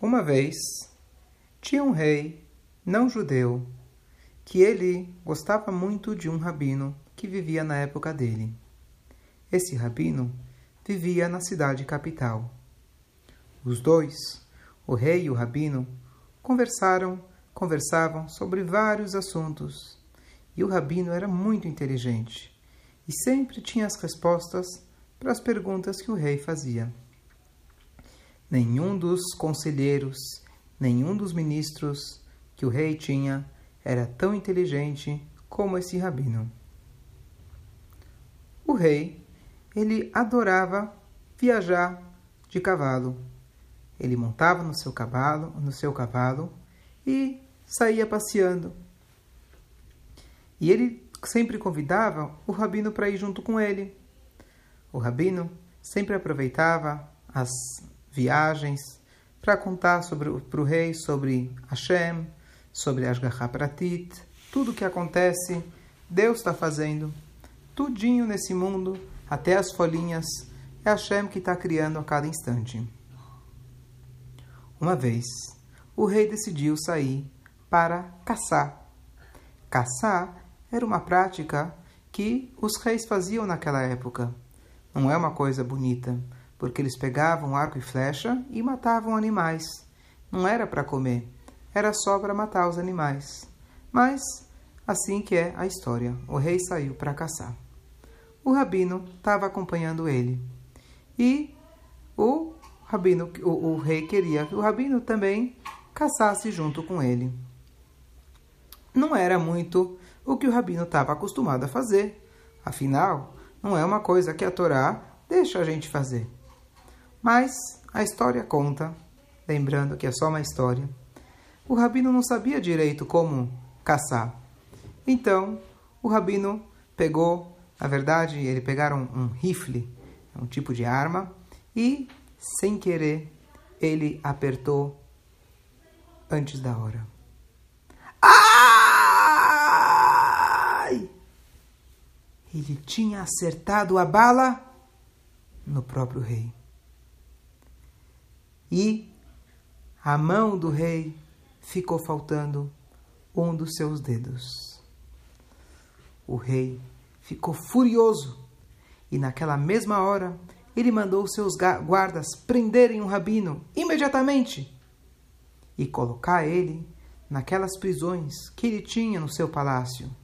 Uma vez tinha um rei não judeu que ele gostava muito de um rabino que vivia na época dele. Esse rabino vivia na cidade capital. Os dois, o rei e o rabino, conversaram, conversavam sobre vários assuntos. E o rabino era muito inteligente e sempre tinha as respostas para as perguntas que o rei fazia. Nenhum dos conselheiros, nenhum dos ministros que o rei tinha era tão inteligente como esse rabino. O rei, ele adorava viajar de cavalo. Ele montava no seu cavalo, no seu cavalo e saía passeando. E ele sempre convidava o rabino para ir junto com ele. O rabino sempre aproveitava as viagens para contar para o rei sobre Hashem, sobre Ashgaha Pratit, tudo o que acontece, Deus está fazendo. Tudinho nesse mundo, até as folhinhas, é Hashem que está criando a cada instante. Uma vez, o rei decidiu sair para caçar. Caçar era uma prática que os reis faziam naquela época. Não é uma coisa bonita, porque eles pegavam arco e flecha e matavam animais. Não era para comer, era só para matar os animais. Mas assim que é a história. O rei saiu para caçar. O rabino estava acompanhando ele. E o rabino, o, o rei queria que o rabino também caçasse junto com ele. Não era muito o que o rabino estava acostumado a fazer. Afinal, não é uma coisa que a Torá deixa a gente fazer. Mas a história conta, lembrando que é só uma história, o rabino não sabia direito como caçar. Então, o rabino pegou, na verdade, ele pegaram um rifle, um tipo de arma, e, sem querer, ele apertou antes da hora. Ai! Ele tinha acertado a bala no próprio rei e a mão do rei ficou faltando um dos seus dedos. O rei ficou furioso e, naquela mesma hora, ele mandou seus guardas prenderem o rabino imediatamente e colocar ele naquelas prisões que ele tinha no seu palácio,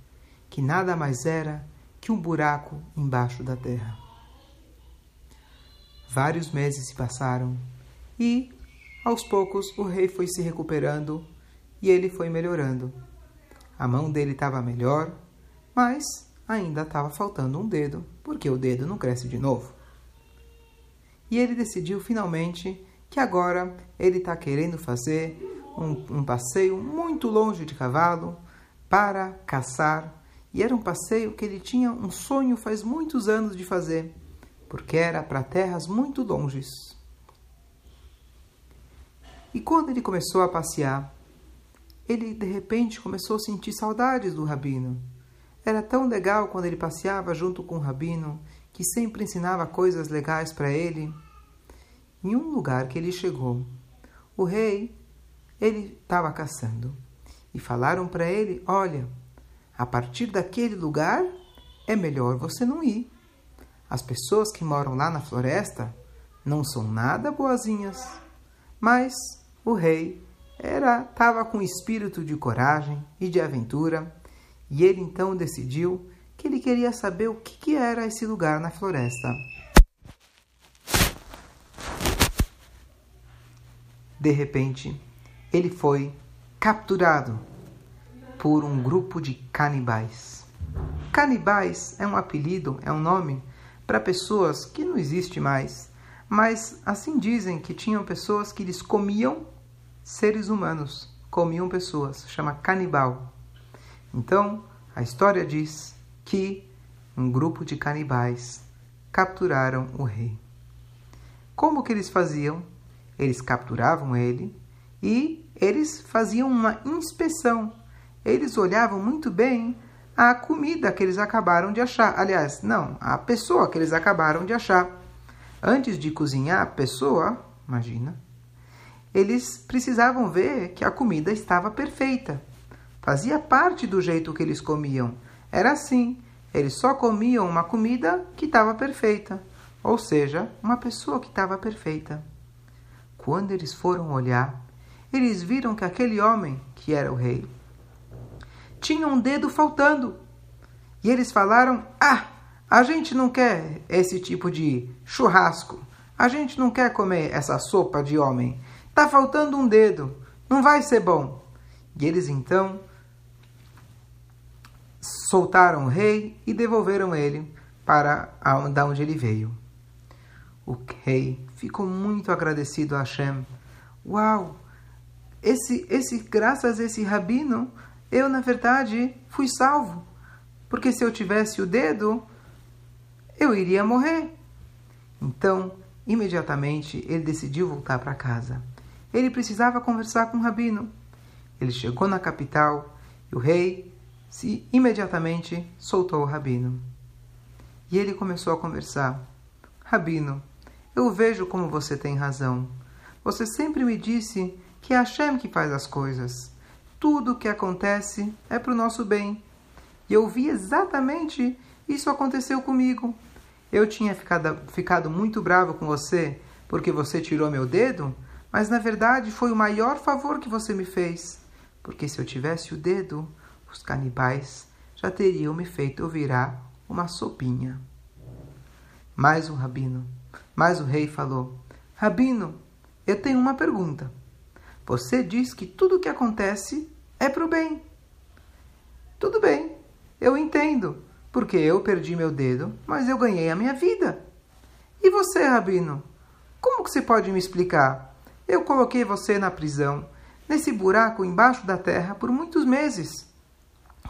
que nada mais era que um buraco embaixo da terra. Vários meses se passaram e, aos poucos, o rei foi se recuperando e ele foi melhorando. A mão dele estava melhor, mas ainda estava faltando um dedo, porque o dedo não cresce de novo. E ele decidiu finalmente que agora ele está querendo fazer um, um, passeio muito longe de cavalo para caçar. E era um passeio que ele tinha um sonho faz muitos anos de fazer, porque era para terras muito longes. E quando ele começou a passear, ele de repente começou a sentir saudades do rabino. Era tão legal quando ele passeava junto com o rabino, que sempre ensinava coisas legais para ele. Em um lugar que ele chegou, o rei, ele estava caçando. E falaram para ele: Olha, a partir daquele lugar é melhor você não ir. As pessoas que moram lá na floresta não são nada boazinhas. Mas o rei era estava com espírito de coragem e de aventura, e ele então decidiu que ele queria saber o que, que era esse lugar na floresta. De repente, ele foi capturado por um grupo de canibais. Canibais é um apelido, é um nome para pessoas que não existe mais, mas assim dizem que tinham pessoas que eles comiam seres humanos, comiam pessoas, chama canibal. Então, a história diz que um grupo de canibais capturaram o rei. Como que eles faziam? Eles capturavam ele e eles faziam uma inspeção. Eles olhavam muito bem a comida que eles acabaram de achar. Aliás, não, a pessoa que eles acabaram de achar. Antes de cozinhar a pessoa, imagina, eles precisavam ver que a comida estava perfeita. Fazia parte do jeito que eles comiam. Era assim. Eles só comiam uma comida que estava perfeita, ou seja, uma pessoa que estava perfeita. Quando eles foram olhar, eles viram que aquele homem, que era o rei, tinha um dedo faltando. E eles falaram: Ah, a gente não quer esse tipo de churrasco. A gente não quer comer essa sopa de homem. Tá faltando um dedo. Não vai ser bom. E eles então soltaram o rei e devolveram ele para da onde ele veio. O rei ficou muito agradecido a Hashem. Uau! Esse, esse, graças a esse rabino, eu na verdade fui salvo. Porque se eu tivesse o dedo, eu iria morrer. Então, imediatamente, ele decidiu voltar para casa. Ele precisava conversar com o rabino. Ele chegou na capital e o rei se imediatamente soltou o rabino. E ele começou a conversar. Rabino, eu vejo como você tem razão. Você sempre me disse que é Hashem que faz as coisas. Tudo o que acontece é para o nosso bem. E eu vi exatamente isso aconteceu comigo. Eu tinha ficado, ficado muito bravo com você porque você tirou meu dedo, mas na verdade foi o maior favor que você me fez. Porque se eu tivesse o dedo, os canibais já teriam me feito virar uma sopinha. Mais um rabino, mais o rei falou: Rabino, eu tenho uma pergunta. Você diz que tudo o que acontece é para o bem. Tudo bem, eu entendo, porque eu perdi meu dedo, mas eu ganhei a minha vida. E você, Rabino? Como que você pode me explicar? Eu coloquei você na prisão, nesse buraco embaixo da terra, por muitos meses.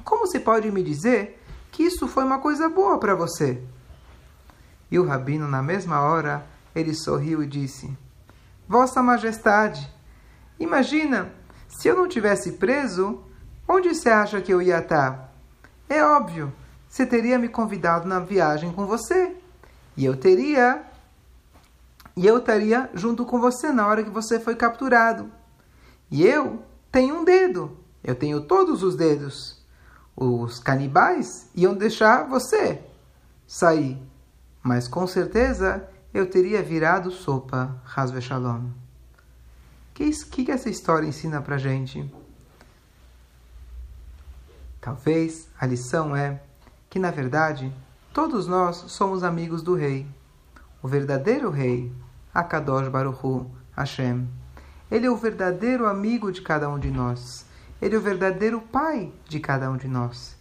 Como você pode me dizer que isso foi uma coisa boa para você? E o rabino, na mesma hora, ele sorriu e disse: Vossa Majestade, imagina, se eu não tivesse preso, onde você acha que eu ia estar? É óbvio, você teria me convidado na viagem com você. E eu teria. E eu estaria junto com você na hora que você foi capturado. E eu tenho um dedo. Eu tenho todos os dedos os canibais iam deixar você sair. Mas com certeza eu teria virado sopa, Hasve Shalom. Que, que, essa história ensina pra gente? Talvez a lição é que, na verdade, todos nós somos amigos do rei. O verdadeiro rei, Akadosh Baruchu Hashem. Ele é o verdadeiro amigo de cada um de nós. Ele é o verdadeiro Pai de cada um de nós.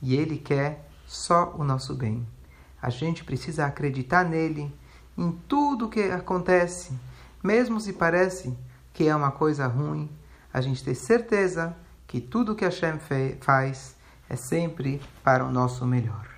E Ele quer só o nosso bem. A gente precisa acreditar nele, em tudo o que acontece, mesmo se parece que é uma coisa ruim, a gente ter certeza que tudo que Hashem faz é sempre para o nosso melhor.